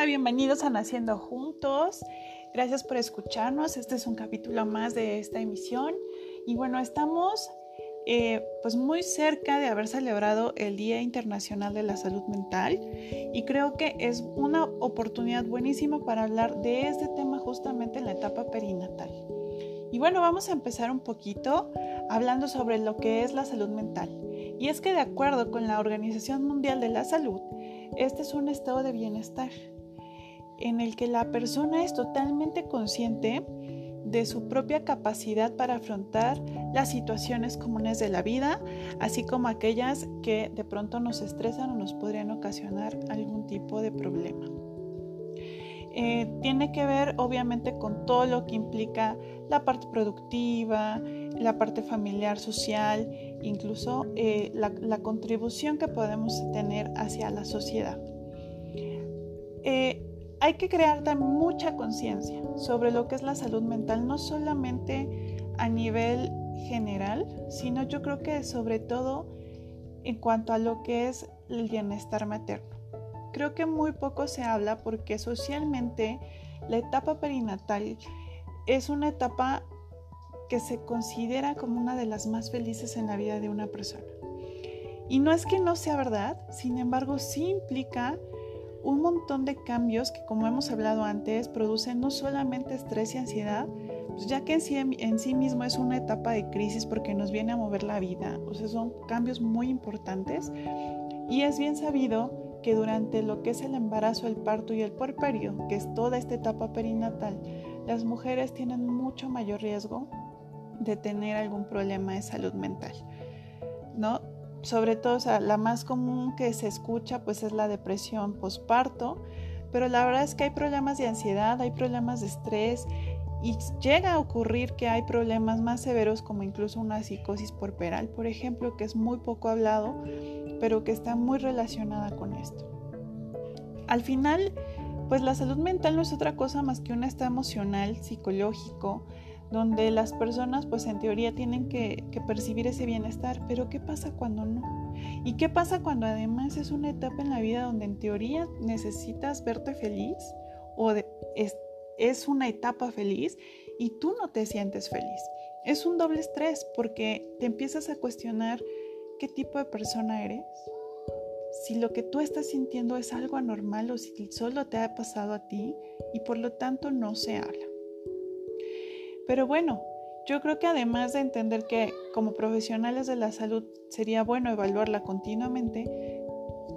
Hola, bienvenidos a Naciendo Juntos. Gracias por escucharnos. Este es un capítulo más de esta emisión. Y bueno, estamos eh, pues muy cerca de haber celebrado el Día Internacional de la Salud Mental y creo que es una oportunidad buenísima para hablar de este tema justamente en la etapa perinatal. Y bueno, vamos a empezar un poquito hablando sobre lo que es la salud mental. Y es que de acuerdo con la Organización Mundial de la Salud, este es un estado de bienestar en el que la persona es totalmente consciente de su propia capacidad para afrontar las situaciones comunes de la vida, así como aquellas que de pronto nos estresan o nos podrían ocasionar algún tipo de problema. Eh, tiene que ver obviamente con todo lo que implica la parte productiva, la parte familiar, social, incluso eh, la, contribución que podemos tener hacia la sociedad. Eh, hay que crear mucha conciencia sobre lo que es la salud mental, no solamente a nivel general, sino yo creo que sobre todo en cuanto a lo que es el bienestar materno. Creo que muy poco se habla porque socialmente la etapa perinatal es una etapa que se considera como una de las más felices en la vida de una persona. Y no es que no sea verdad, sin embargo sí implica un montón de cambios que, como hemos hablado antes, producen no solamente estrés y ansiedad, pues ya que en sí, en sí mismo es una etapa de crisis porque nos viene a mover la vida, o sea, son cambios muy importantes y es bien sabido que durante lo que es el embarazo, el parto y el puerperio, que es toda esta etapa perinatal, las mujeres tienen mucho mayor riesgo de tener algún problema de salud mental, ¿no? Sobre todo, la más común que se escucha pues es la depresión postparto, pero la verdad es que hay problemas de ansiedad, hay problemas de estrés y llega a ocurrir que hay problemas más severos como incluso una psicosis porperal, por ejemplo, que es muy poco hablado, pero que está muy relacionada con esto. Al final, pues la salud mental no es otra cosa más que un estado emocional, psicológico, donde las personas pues en teoría tienen que, percibir ese bienestar, pero ¿qué pasa cuando no? ¿Y qué pasa cuando además es una etapa en la vida donde en teoría necesitas verte feliz o es, una etapa feliz y tú no te sientes feliz? Es un doble estrés porque te empiezas a cuestionar qué tipo de persona eres, si lo que tú estás sintiendo es algo anormal o si solo te ha pasado a ti y por lo tanto no se habla. Pero bueno, yo creo que además de entender que como profesionales de la salud sería bueno evaluarla continuamente,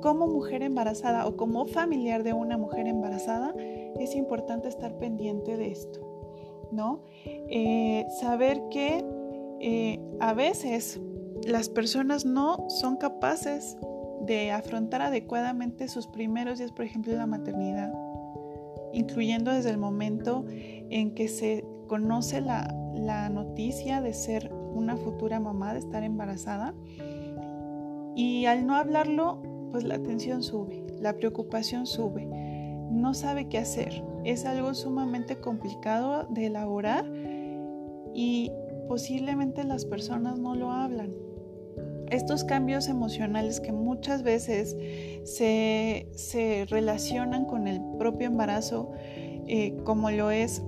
como mujer embarazada o como familiar de una mujer embarazada, es importante estar pendiente de esto, ¿no? Eh, saber que eh, a veces las personas no son capaces de afrontar adecuadamente sus primeros días, por ejemplo, de la maternidad, incluyendo desde el momento en que se conoce la, noticia de ser una futura mamá, de estar embarazada. Y al no hablarlo, pues la tensión sube, la preocupación sube, no sabe qué hacer. Es algo sumamente complicado de elaborar y posiblemente las personas no lo hablan. Estos cambios emocionales que muchas veces se, relacionan con el propio embarazo, eh, como lo es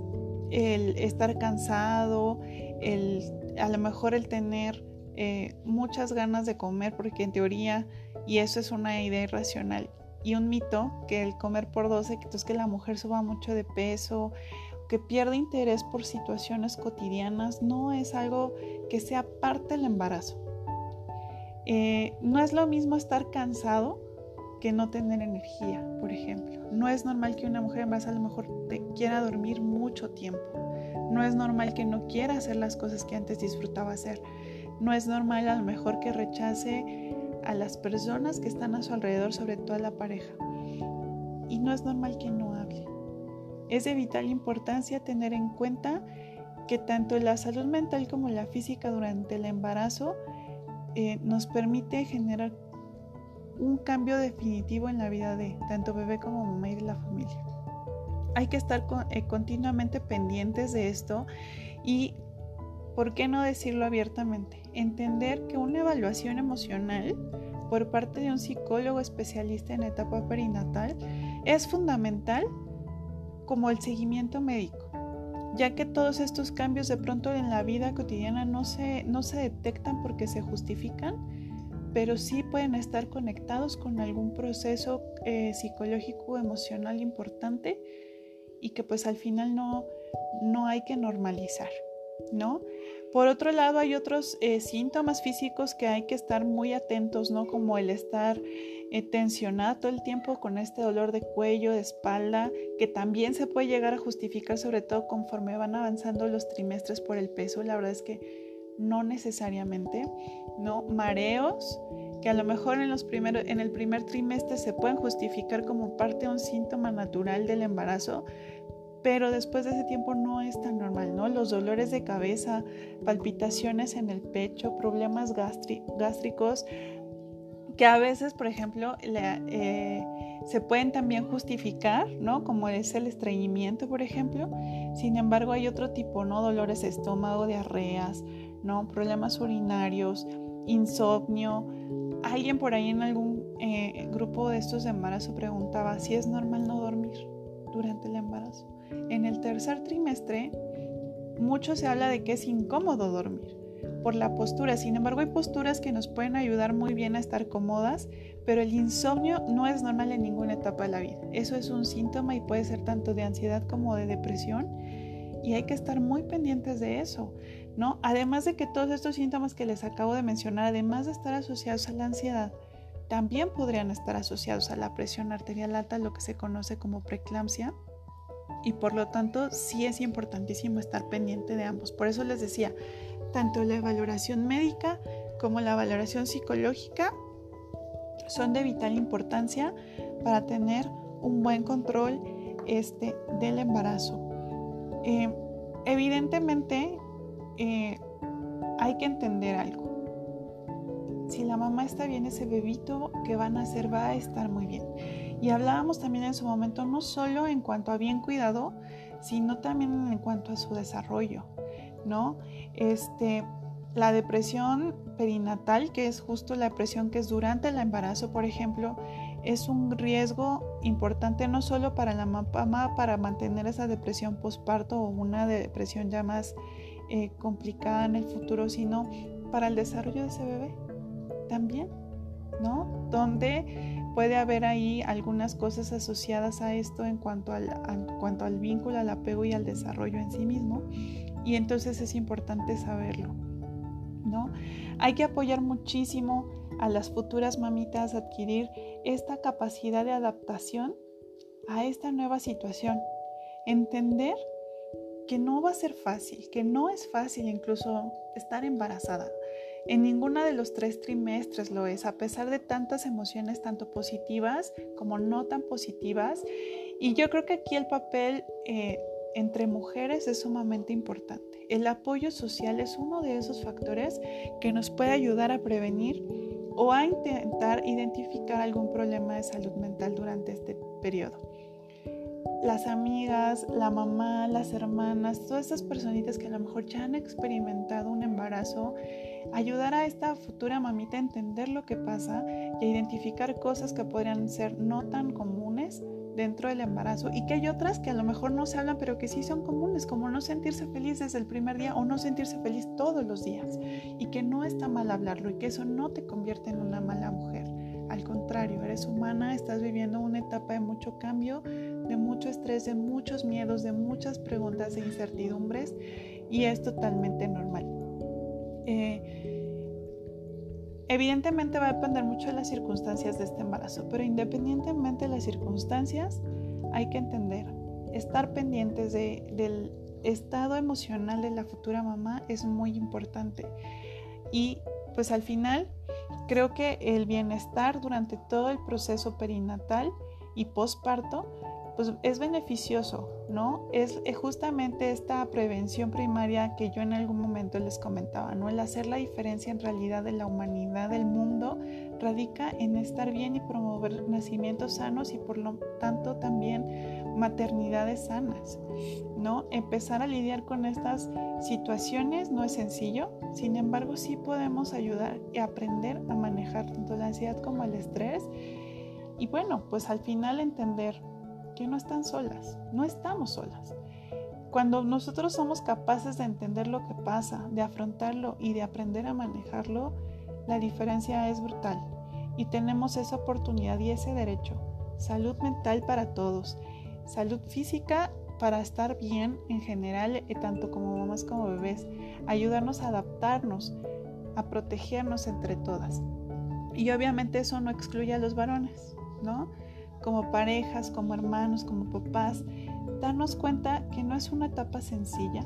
el estar cansado, el, a lo mejor el tener eh, muchas ganas de comer, porque en teoría, y eso es una idea irracional y un mito, que el comer por 12, que es que la mujer suba mucho de peso, que pierde interés por situaciones cotidianas, no es algo que sea parte del embarazo. Eh, no es lo mismo estar cansado que no tener energía, por ejemplo. No es normal que una mujer embarazada a lo mejor te quiera dormir mucho tiempo. No es normal que no quiera hacer las cosas que antes disfrutaba hacer. No es normal a lo mejor que rechace a las personas que están a su alrededor, sobre todo a la pareja. Y no es normal que no hable. Es de vital importancia tener en cuenta que tanto la salud mental como la física durante el embarazo eh, nos permite generar un cambio definitivo en la vida de tanto bebé como mamá y de la familia. Hay que estar eh, continuamente pendientes de esto y, ¿por qué no decirlo abiertamente? Entender que una evaluación emocional por parte de un psicólogo especialista en etapa perinatal es fundamental como el seguimiento médico, ya que todos estos cambios de pronto en la vida cotidiana no se, no se detectan porque se justifican, pero sí pueden estar conectados con algún proceso eh, psicológico emocional importante y que pues al final no, no hay que normalizar, ¿no? Por otro lado, hay otros eh, síntomas físicos que hay que estar muy atentos, ¿no? Como el estar eh, tensionado todo el tiempo con este dolor de cuello, de espalda, que también se puede llegar a justificar, sobre todo conforme van avanzando los trimestres por el peso. La verdad es que no necesariamente, ¿no? Mareos, que a lo mejor en, los primeros, en el primer trimestre se pueden justificar como parte de un síntoma natural del embarazo, pero después de ese tiempo no es tan normal, ¿no? Los dolores de cabeza, palpitaciones en el pecho, problemas gástricos, que a veces, por ejemplo, eh, se pueden también justificar, ¿no? Como es el estreñimiento, por ejemplo. Sin embargo, hay otro tipo, ¿no? Dolores de estómago, diarreas, ¿no? Problemas urinarios, insomnio. Alguien por ahí en algún eh, grupo de estos de embarazo preguntaba si es normal no dormir durante el embarazo. En el tercer trimestre, mucho se habla de que es incómodo dormir por la postura. Sin embargo, hay posturas que nos pueden ayudar muy bien a estar cómodas, pero el insomnio no es normal en ninguna etapa de la vida. Eso es un síntoma y puede ser tanto de ansiedad como de depresión y hay que estar muy pendientes de eso, ¿no? Además de que todos estos síntomas que les acabo de mencionar, además de estar asociados a la ansiedad, también podrían estar asociados a la presión arterial alta, lo que se conoce como preeclampsia, y por lo tanto sí es importantísimo estar pendiente de ambos. Por eso les decía, tanto la valoración médica como la valoración psicológica son de vital importancia para tener un buen control este, del embarazo. Eh, evidentemente eh, hay que entender algo. Si la mamá está bien, ese bebito que van a hacer va a estar muy bien. Y hablábamos también en su momento no solo en cuanto a bien cuidado, sino también en cuanto a su desarrollo, ¿no? Este, la depresión perinatal, que es justo la depresión que es durante el embarazo, por ejemplo, es un riesgo importante no solo para la mamá para mantener esa depresión postparto o una depresión ya más eh, complicada en el futuro, sino para el desarrollo de ese bebé también, ¿no? Donde puede haber ahí algunas cosas asociadas a esto en cuanto al, cuanto al vínculo, al apego y al desarrollo en sí mismo. Y entonces es importante saberlo, ¿no? Hay que apoyar muchísimo a las futuras mamitas adquirir esta capacidad de adaptación a esta nueva situación. Entender que no va a ser fácil, que no es fácil incluso estar embarazada. En ninguna de los tres trimestres lo es, a pesar de tantas emociones, tanto positivas como no tan positivas. Y yo creo que aquí el papel eh, entre mujeres es sumamente importante. El apoyo social es uno de esos factores que nos puede ayudar a prevenir o a intentar identificar algún problema de salud mental durante este periodo. Las amigas, la mamá, las hermanas, todas esas personitas que a lo mejor ya han experimentado un embarazo, ayudar a esta futura mamita a entender lo que pasa y a identificar cosas que podrían ser no tan comunes dentro del embarazo y que hay otras que a lo mejor no se hablan pero que sí son comunes, como no sentirse feliz desde el primer día o no sentirse feliz todos los días y que no está mal hablarlo y que eso no te convierte en una mala mujer. Al contrario, eres humana, estás viviendo una etapa de mucho cambio, de mucho estrés, de muchos miedos, de muchas preguntas e incertidumbres y es totalmente normal. Eh, evidentemente va a depender mucho de las circunstancias de este embarazo, pero independientemente de las circunstancias, hay que entender, estar pendientes del estado emocional de la futura mamá es muy importante. Y pues al final creo que el bienestar durante todo el proceso perinatal y posparto pues es beneficioso, ¿no? Es, justamente esta prevención primaria que yo en algún momento les comentaba, ¿no? El hacer la diferencia en realidad de la humanidad, del mundo, radica en estar bien y promover nacimientos sanos y por lo tanto también maternidades sanas, ¿no? Empezar a lidiar con estas situaciones no es sencillo, sin embargo sí podemos ayudar y aprender a manejar tanto la ansiedad como el estrés y bueno, pues al final entender que no están solas, no estamos solas. Cuando nosotros somos capaces de entender lo que pasa, de afrontarlo y de aprender a manejarlo, la diferencia es brutal y tenemos esa oportunidad y ese derecho. Salud mental para todos, salud física para estar bien en general, eh, tanto como mamás como bebés, ayudarnos a adaptarnos, a protegernos entre todas. Y obviamente eso no excluye a los varones, ¿no? Como parejas, como hermanos, como papás, darnos cuenta que no es una etapa sencilla,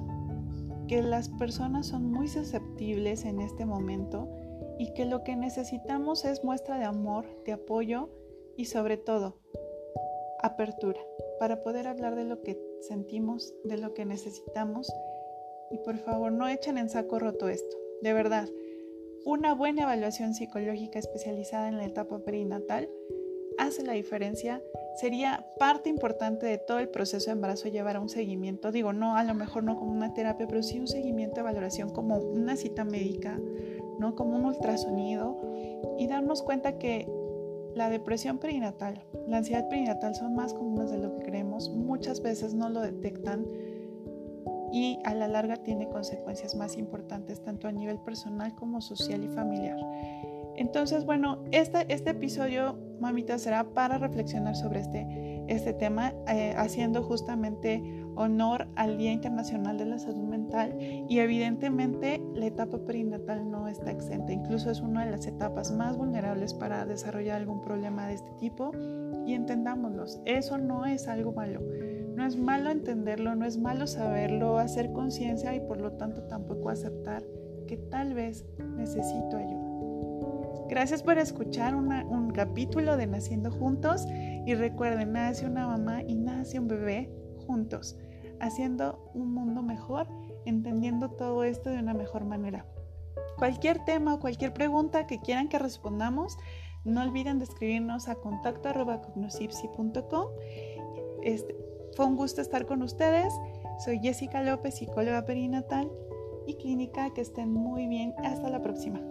que las personas son muy susceptibles en este momento y que lo que necesitamos es muestra de amor, de apoyo y sobre todo apertura para poder hablar de lo que sentimos, de lo que necesitamos y por favor no echen en saco roto esto, de verdad. Una buena evaluación psicológica especializada en la etapa perinatal hace la diferencia. Sería parte importante de todo el proceso de embarazo llevar a un seguimiento. Digo, no, a lo mejor no como una terapia, pero sí un seguimiento de valoración como una cita médica, ¿no? Como un ultrasonido y darnos cuenta que la depresión perinatal, la ansiedad perinatal son más comunes de lo que creemos. Muchas veces no lo detectan y a la larga tiene consecuencias más importantes tanto a nivel personal como social y familiar. Entonces, bueno, este, este episodio, mamita, será para reflexionar sobre este, este tema, eh, haciendo justamente honor al Día Internacional de la Salud Mental y evidentemente la etapa perinatal no está exenta, incluso es una de las etapas más vulnerables para desarrollar algún problema de este tipo y entendámoslos, eso no es algo malo. No es malo entenderlo, no es malo saberlo, hacer conciencia y por lo tanto tampoco aceptar que tal vez necesito ayuda. Gracias por escuchar un capítulo de Naciendo Juntos y recuerden, nace una mamá y nace un bebé juntos, haciendo un mundo mejor, entendiendo todo esto de una mejor manera. Cualquier tema o cualquier pregunta que quieran que respondamos, no olviden de escribirnos a contacto Este, fue un gusto estar con ustedes. Soy Jessica López, psicóloga perinatal y clínica. Que estén muy bien. Hasta la próxima.